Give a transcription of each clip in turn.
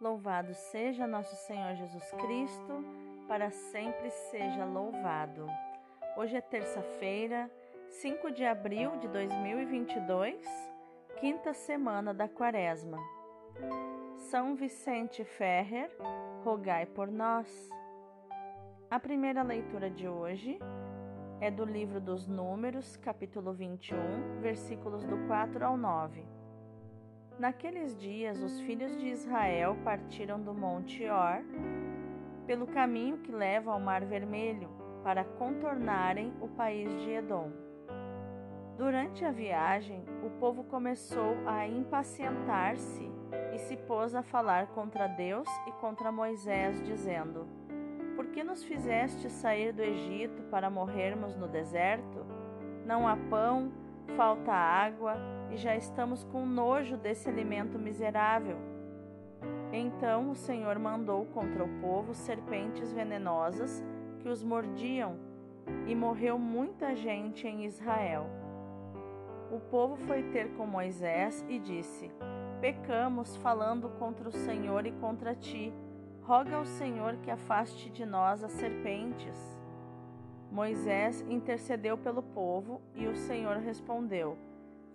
Louvado seja nosso Senhor Jesus Cristo, para sempre seja louvado. Hoje é terça-feira, 5 de abril de 2022, quinta semana da Quaresma. São Vicente Ferrer, rogai por nós. A primeira leitura de hoje é do livro dos Números, capítulo 21, versículos do 4 ao 9. Naqueles dias, os filhos de Israel partiram do Monte Or pelo caminho que leva ao Mar Vermelho para contornarem o país de Edom. Durante a viagem, o povo começou a impacientar-se e se pôs a falar contra Deus e contra Moisés, dizendo: Por que nos fizeste sair do Egito para morrermos no deserto? Não há pão, falta água e já estamos com nojo desse alimento miserável. Então o Senhor mandou contra o povo serpentes venenosas que os mordiam, e morreu muita gente em Israel. O povo foi ter com Moisés e disse: Pecamos falando contra o Senhor e contra ti. Roga ao Senhor que afaste de nós as serpentes. Moisés intercedeu pelo povo e o Senhor respondeu: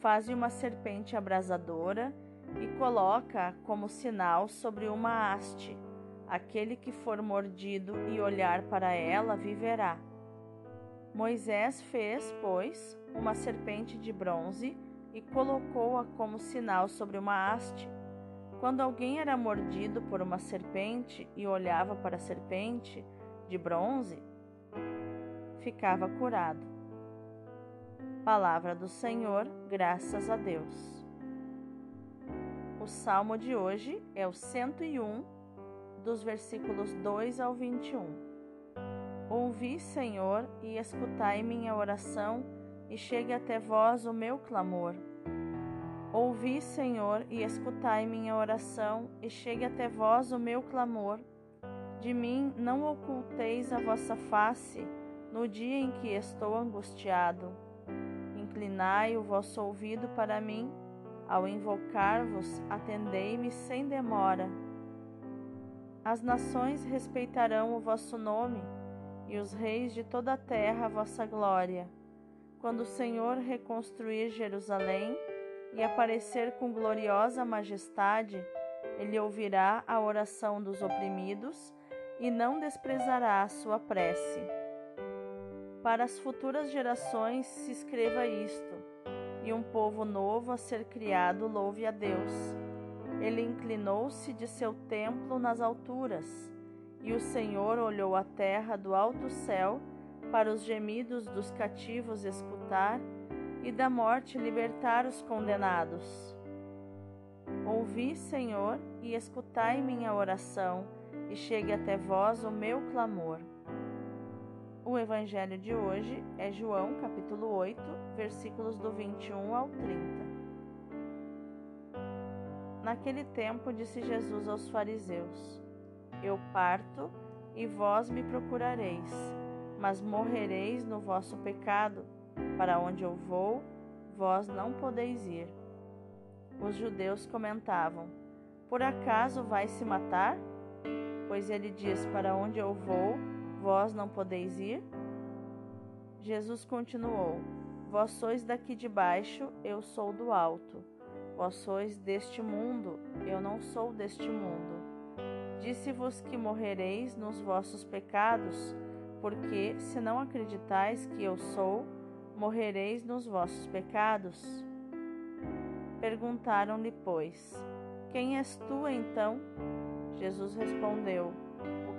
Faze uma serpente abrasadora e coloca-a como sinal sobre uma haste. Aquele que for mordido e olhar para ela viverá. Moisés fez, pois, uma serpente de bronze e colocou-a como sinal sobre uma haste. Quando alguém era mordido por uma serpente e olhava para a serpente de bronze, ficava curado. Palavra do Senhor, graças a Deus. O salmo de hoje é o 101, dos versículos 2 ao 21. Ouvi, Senhor, e escutai minha oração, e chegue até vós o meu clamor. Ouvi, Senhor, e escutai minha oração, e chegue até vós o meu clamor. De mim não oculteis a vossa face no dia em que estou angustiado. Inclinai o vosso ouvido para mim, ao invocar-vos, atendei-me sem demora. As nações respeitarão o vosso nome, e os reis de toda a terra a vossa glória. Quando o Senhor reconstruir Jerusalém e aparecer com gloriosa majestade, ele ouvirá a oração dos oprimidos e não desprezará a sua prece. Para as futuras gerações se escreva isto, e um povo novo a ser criado louve a Deus. Ele inclinou-se de seu templo nas alturas, e o Senhor olhou a terra do alto céu para os gemidos dos cativos escutar e da morte libertar os condenados. Ouvi, Senhor, e escutai minha oração, e chegue até vós o meu clamor. O evangelho de hoje é João, capítulo 8, versículos do 21 ao 30. Naquele tempo disse Jesus aos fariseus: Eu parto e vós me procurareis, mas morrereis no vosso pecado. Para onde eu vou, vós não podeis ir. Os judeus comentavam: Por acaso vai se matar? Pois ele diz: Para onde eu vou, vós não podeis ir? Jesus continuou: Vós sois daqui de baixo, eu sou do alto. Vós sois deste mundo, eu não sou deste mundo. Disse-vos que morrereis nos vossos pecados, porque, se não acreditais que eu sou, morrereis nos vossos pecados. Perguntaram-lhe, pois, Quem és tu então? Jesus respondeu: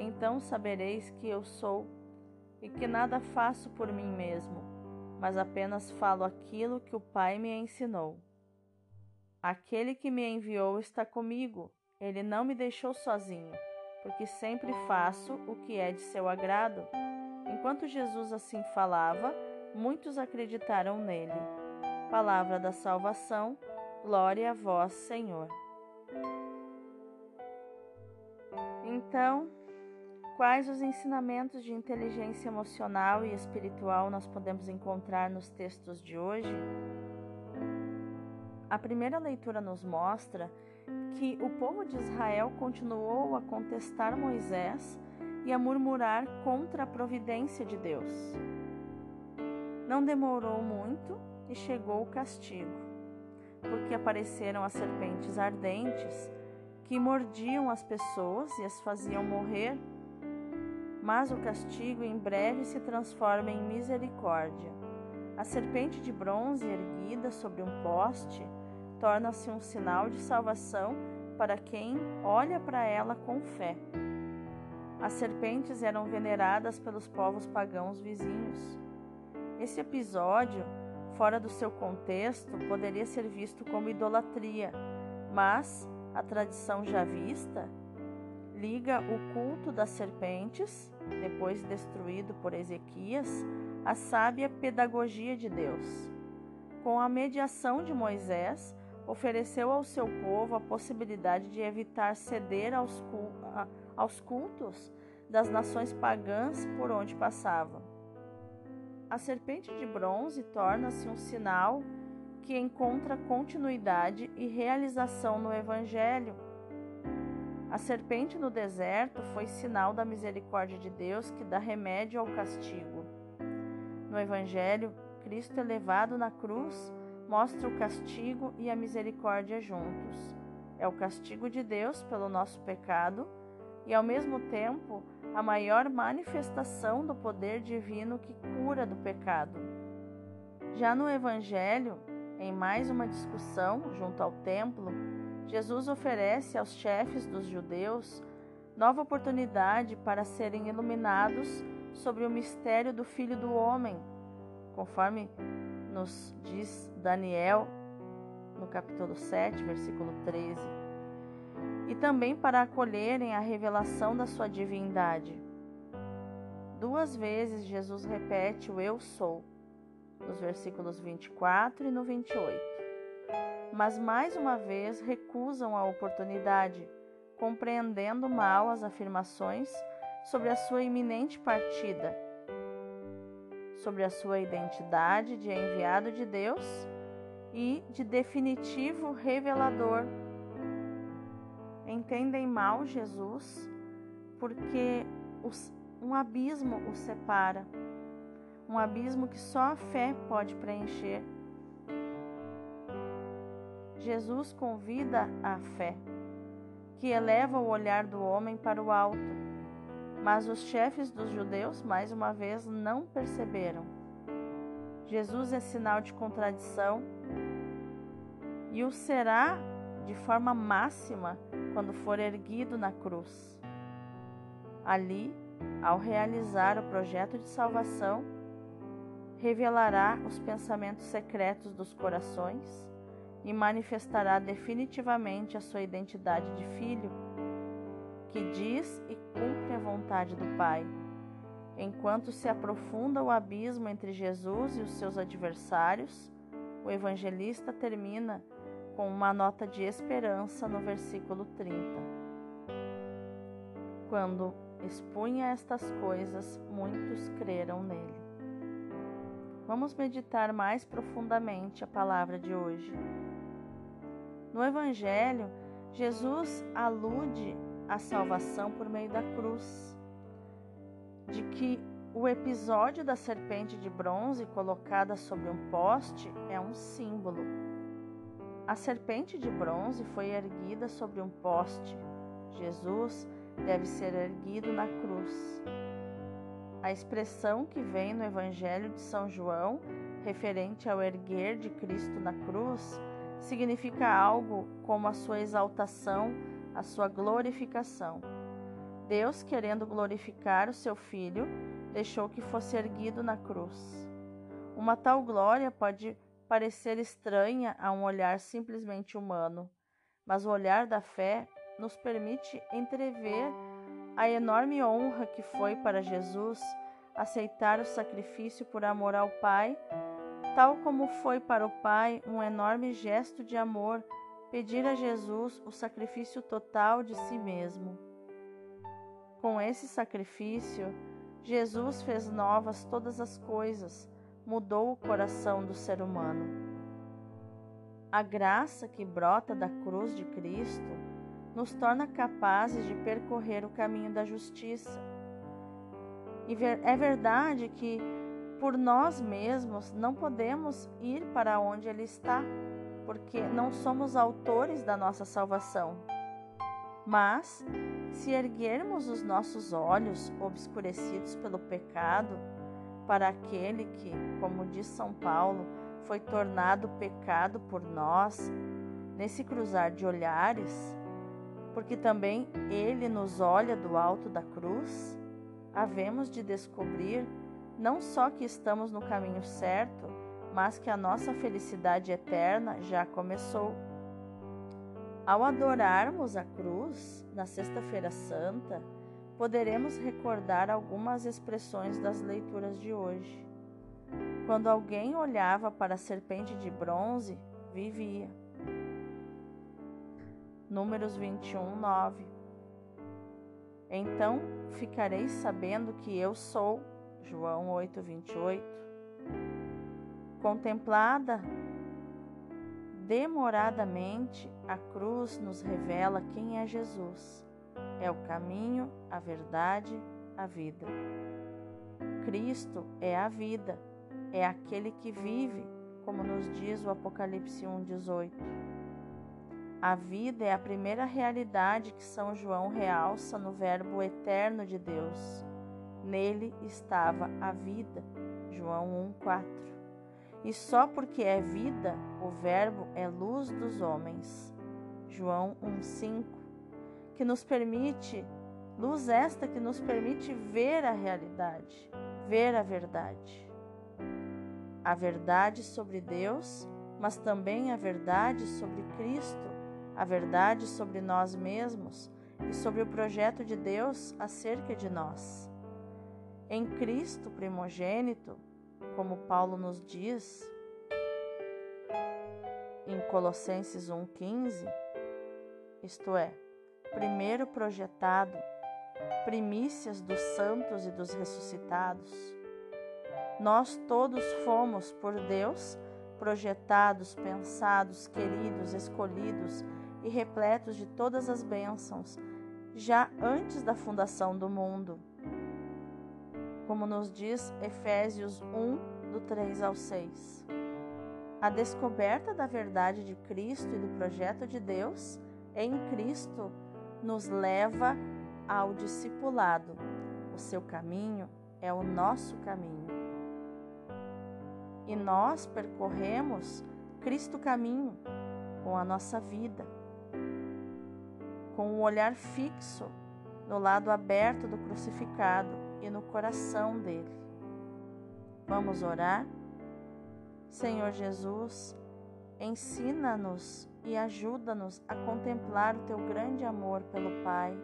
então sabereis que eu sou e que nada faço por mim mesmo, mas apenas falo aquilo que o Pai me ensinou. Aquele que me enviou está comigo, ele não me deixou sozinho, porque sempre faço o que é de seu agrado. Enquanto Jesus assim falava, muitos acreditaram nele. Palavra da salvação, glória a vós, Senhor. Então, quais os ensinamentos de inteligência emocional e espiritual nós podemos encontrar nos textos de hoje? A primeira leitura nos mostra que o povo de Israel continuou a contestar Moisés e a murmurar contra a providência de Deus. Não demorou muito e chegou o castigo, porque apareceram as serpentes ardentes que mordiam as pessoas e as faziam morrer. Mas o castigo em breve se transforma em misericórdia. A serpente de bronze erguida sobre um poste torna-se um sinal de salvação para quem olha para ela com fé. As serpentes eram veneradas pelos povos pagãos vizinhos. Esse episódio, fora do seu contexto, poderia ser visto como idolatria, mas a tradição javista liga o culto das serpentes, depois destruído por Ezequias, à sábia pedagogia de Deus. Com a mediação de Moisés, ofereceu ao seu povo a possibilidade de evitar ceder aos, cultos das nações pagãs por onde passavam. A serpente de bronze torna-se um sinal que encontra continuidade e realização no Evangelho. A serpente no deserto foi sinal da misericórdia de Deus que dá remédio ao castigo. No Evangelho, Cristo elevado na cruz mostra o castigo e a misericórdia juntos. É o castigo de Deus pelo nosso pecado e, ao mesmo tempo, a maior manifestação do poder divino que cura do pecado. Já no Evangelho, em mais uma discussão junto ao templo, Jesus oferece aos chefes dos judeus nova oportunidade para serem iluminados sobre o mistério do Filho do Homem, conforme nos diz Daniel no capítulo 7, versículo 13, e também para acolherem a revelação da sua divindade. Duas vezes Jesus repete o eu sou, nos versículos 24 e no 28. Mas mais uma vez recusam a oportunidade, compreendendo mal as afirmações sobre a sua iminente partida sobre a sua identidade de enviado de Deus e de definitivo revelador. Entendem mal Jesus porque os, um abismo o separa, um abismo que só a fé pode preencher. Jesus convida a fé, que eleva o olhar do homem para o alto mas os chefes dos judeus, mais uma vez, não perceberam. Jesus é sinal de contradição e o será de forma máxima quando for erguido na cruz. Ali, ao realizar o projeto de salvação, revelará os pensamentos secretos dos corações e manifestará definitivamente a sua identidade de filho que diz e cumpre a vontade do Pai. Enquanto se aprofunda o abismo entre Jesus e os seus adversários, o evangelista termina com uma nota de esperança no versículo 30. Quando expunha estas coisas, muitos creram nele. Vamos meditar mais profundamente a palavra de hoje. No Evangelho, Jesus alude a salvação por meio da cruz, de que o episódio da serpente de bronze colocada sobre um poste é um símbolo. A serpente de bronze foi erguida sobre um poste. Jesus deve ser erguido na cruz. A expressão que vem no Evangelho de São João, referente ao erguer de Cristo na cruz, significa algo como a sua exaltação a sua glorificação. Deus, querendo glorificar o seu Filho, deixou que fosse erguido na cruz. Uma tal glória pode parecer estranha a um olhar simplesmente humano, mas o olhar da fé nos permite entrever a enorme honra que foi para Jesus aceitar o sacrifício por amor ao Pai, tal como foi para o Pai um enorme gesto de amor pedir a Jesus o sacrifício total de si mesmo. Com esse sacrifício, Jesus fez novas todas as coisas, mudou o coração do ser humano. A graça que brota da cruz de Cristo nos torna capazes de percorrer o caminho da justiça. E é verdade que por nós mesmos não podemos ir para onde Ele está, porque não somos autores da nossa salvação. Mas, se erguermos os nossos olhos obscurecidos pelo pecado para aquele que, como diz São Paulo, foi tornado pecado por nós, nesse cruzar de olhares, porque também ele nos olha do alto da cruz, havemos de descobrir não só que estamos no caminho certo, mas que a nossa felicidade eterna já começou. Ao adorarmos a cruz na Sexta-feira Santa, poderemos recordar algumas expressões das leituras de hoje. Quando alguém olhava para a serpente de bronze, vivia. Números 21, 9. Então ficareis sabendo que eu sou, João 8, 28. Contemplada demoradamente, a cruz nos revela quem é Jesus. É o caminho, a verdade, a vida. Cristo é a vida, é aquele que vive, como nos diz o Apocalipse 1,18. A vida é a primeira realidade que São João realça no Verbo eterno de Deus. Nele estava a vida. João 1,4 e só porque é vida, o Verbo é luz dos homens. João 1,5, que nos permite, luz esta que nos permite ver a realidade, ver a verdade. A verdade sobre Deus, mas também a verdade sobre Cristo, a verdade sobre nós mesmos e sobre o projeto de Deus acerca de nós. Em Cristo primogênito, como Paulo nos diz em Colossenses 1,15, isto é, primeiro projetado, primícias dos santos e dos ressuscitados. Nós todos fomos por Deus projetados, pensados, queridos, escolhidos e repletos de todas as bênçãos, já antes da fundação do mundo como nos diz Efésios 1, do 3 ao 6. A descoberta da verdade de Cristo e do projeto de Deus em Cristo nos leva ao discipulado. O seu caminho é o nosso caminho. E nós percorremos Cristo caminho com a nossa vida, com o um olhar fixo no lado aberto do crucificado e no coração dele. Vamos orar? Senhor Jesus, ensina-nos e ajuda-nos a contemplar o teu grande amor pelo Pai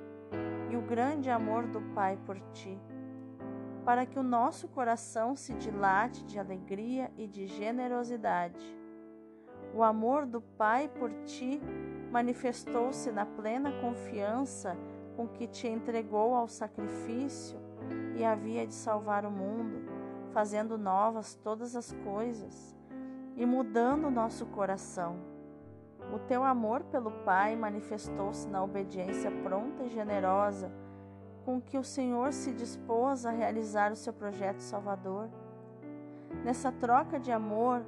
e o grande amor do Pai por ti, para que o nosso coração se dilate de alegria e de generosidade. O amor do Pai por ti manifestou-se na plena confiança com que te entregou ao sacrifício e havia de salvar o mundo, fazendo novas todas as coisas e mudando nosso coração. O teu amor pelo Pai manifestou-se na obediência pronta e generosa com que o Senhor se dispôs a realizar o seu projeto salvador. Nessa troca de amor,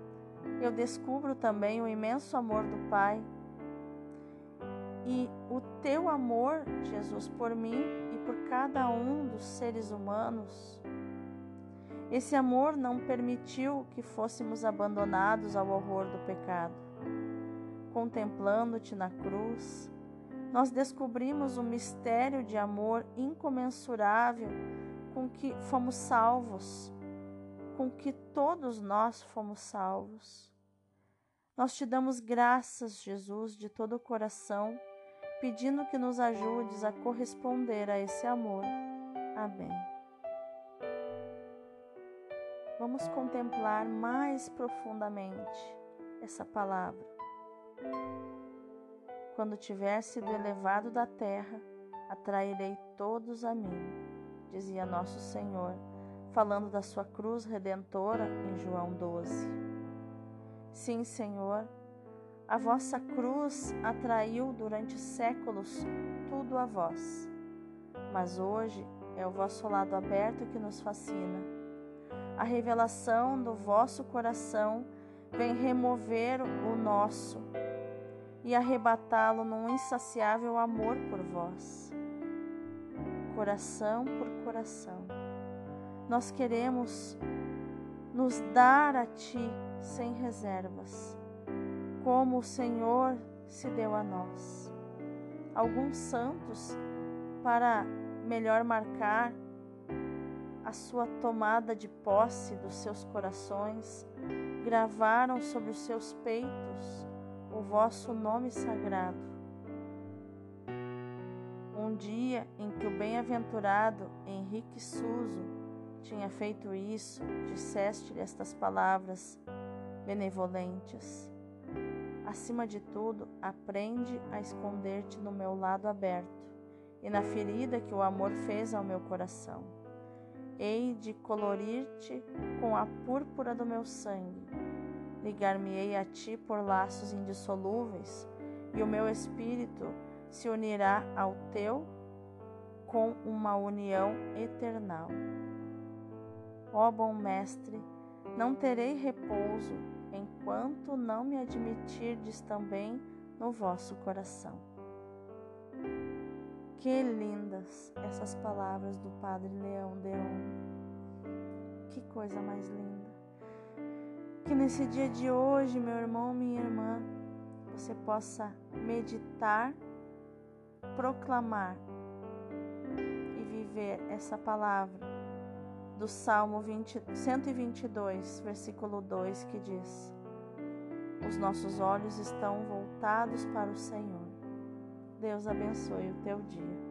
eu descubro também o imenso amor do Pai. E o teu amor, Jesus, por mim por cada um dos seres humanos. Esse amor não permitiu que fôssemos abandonados ao horror do pecado. Contemplando-te na cruz, nós descobrimos o mistério de amor incomensurável com que fomos salvos, com que todos nós fomos salvos. Nós te damos graças, Jesus, de todo o coração pedindo que nos ajudes a corresponder a esse amor. Amém. Vamos contemplar mais profundamente essa palavra. Quando tiver sido elevado da terra, atrairei todos a mim, dizia nosso Senhor, falando da sua cruz redentora em João 12. Sim, Senhor, a vossa cruz atraiu durante séculos tudo a vós, mas hoje é o vosso lado aberto que nos fascina. A revelação do vosso coração vem remover o nosso e arrebatá-lo num insaciável amor por vós. Coração por coração, nós queremos nos dar a Ti sem reservas como o Senhor se deu a nós. Alguns santos, para melhor marcar a sua tomada de posse dos seus corações, gravaram sobre os seus peitos o vosso nome sagrado. Um dia em que o bem-aventurado Henrique Suso tinha feito isso, disseste-lhe estas palavras benevolentes. Acima de tudo, aprende a esconder-te no meu lado aberto e na ferida que o amor fez ao meu coração. Hei de colorir-te com a púrpura do meu sangue. Ligar-me-ei a ti por laços indissolúveis, e o meu espírito se unirá ao teu com uma união eternal. Ó bom Mestre, não terei repouso enquanto não me admitirdes também no vosso coração. Que lindas essas palavras do Padre Leão Deon. Que coisa mais linda. Que nesse dia de hoje, meu irmão, minha irmã, você possa meditar, proclamar e viver essa palavra do Salmo 20, 122, versículo 2, que diz: Os nossos olhos estão voltados para o Senhor. Deus abençoe o teu dia.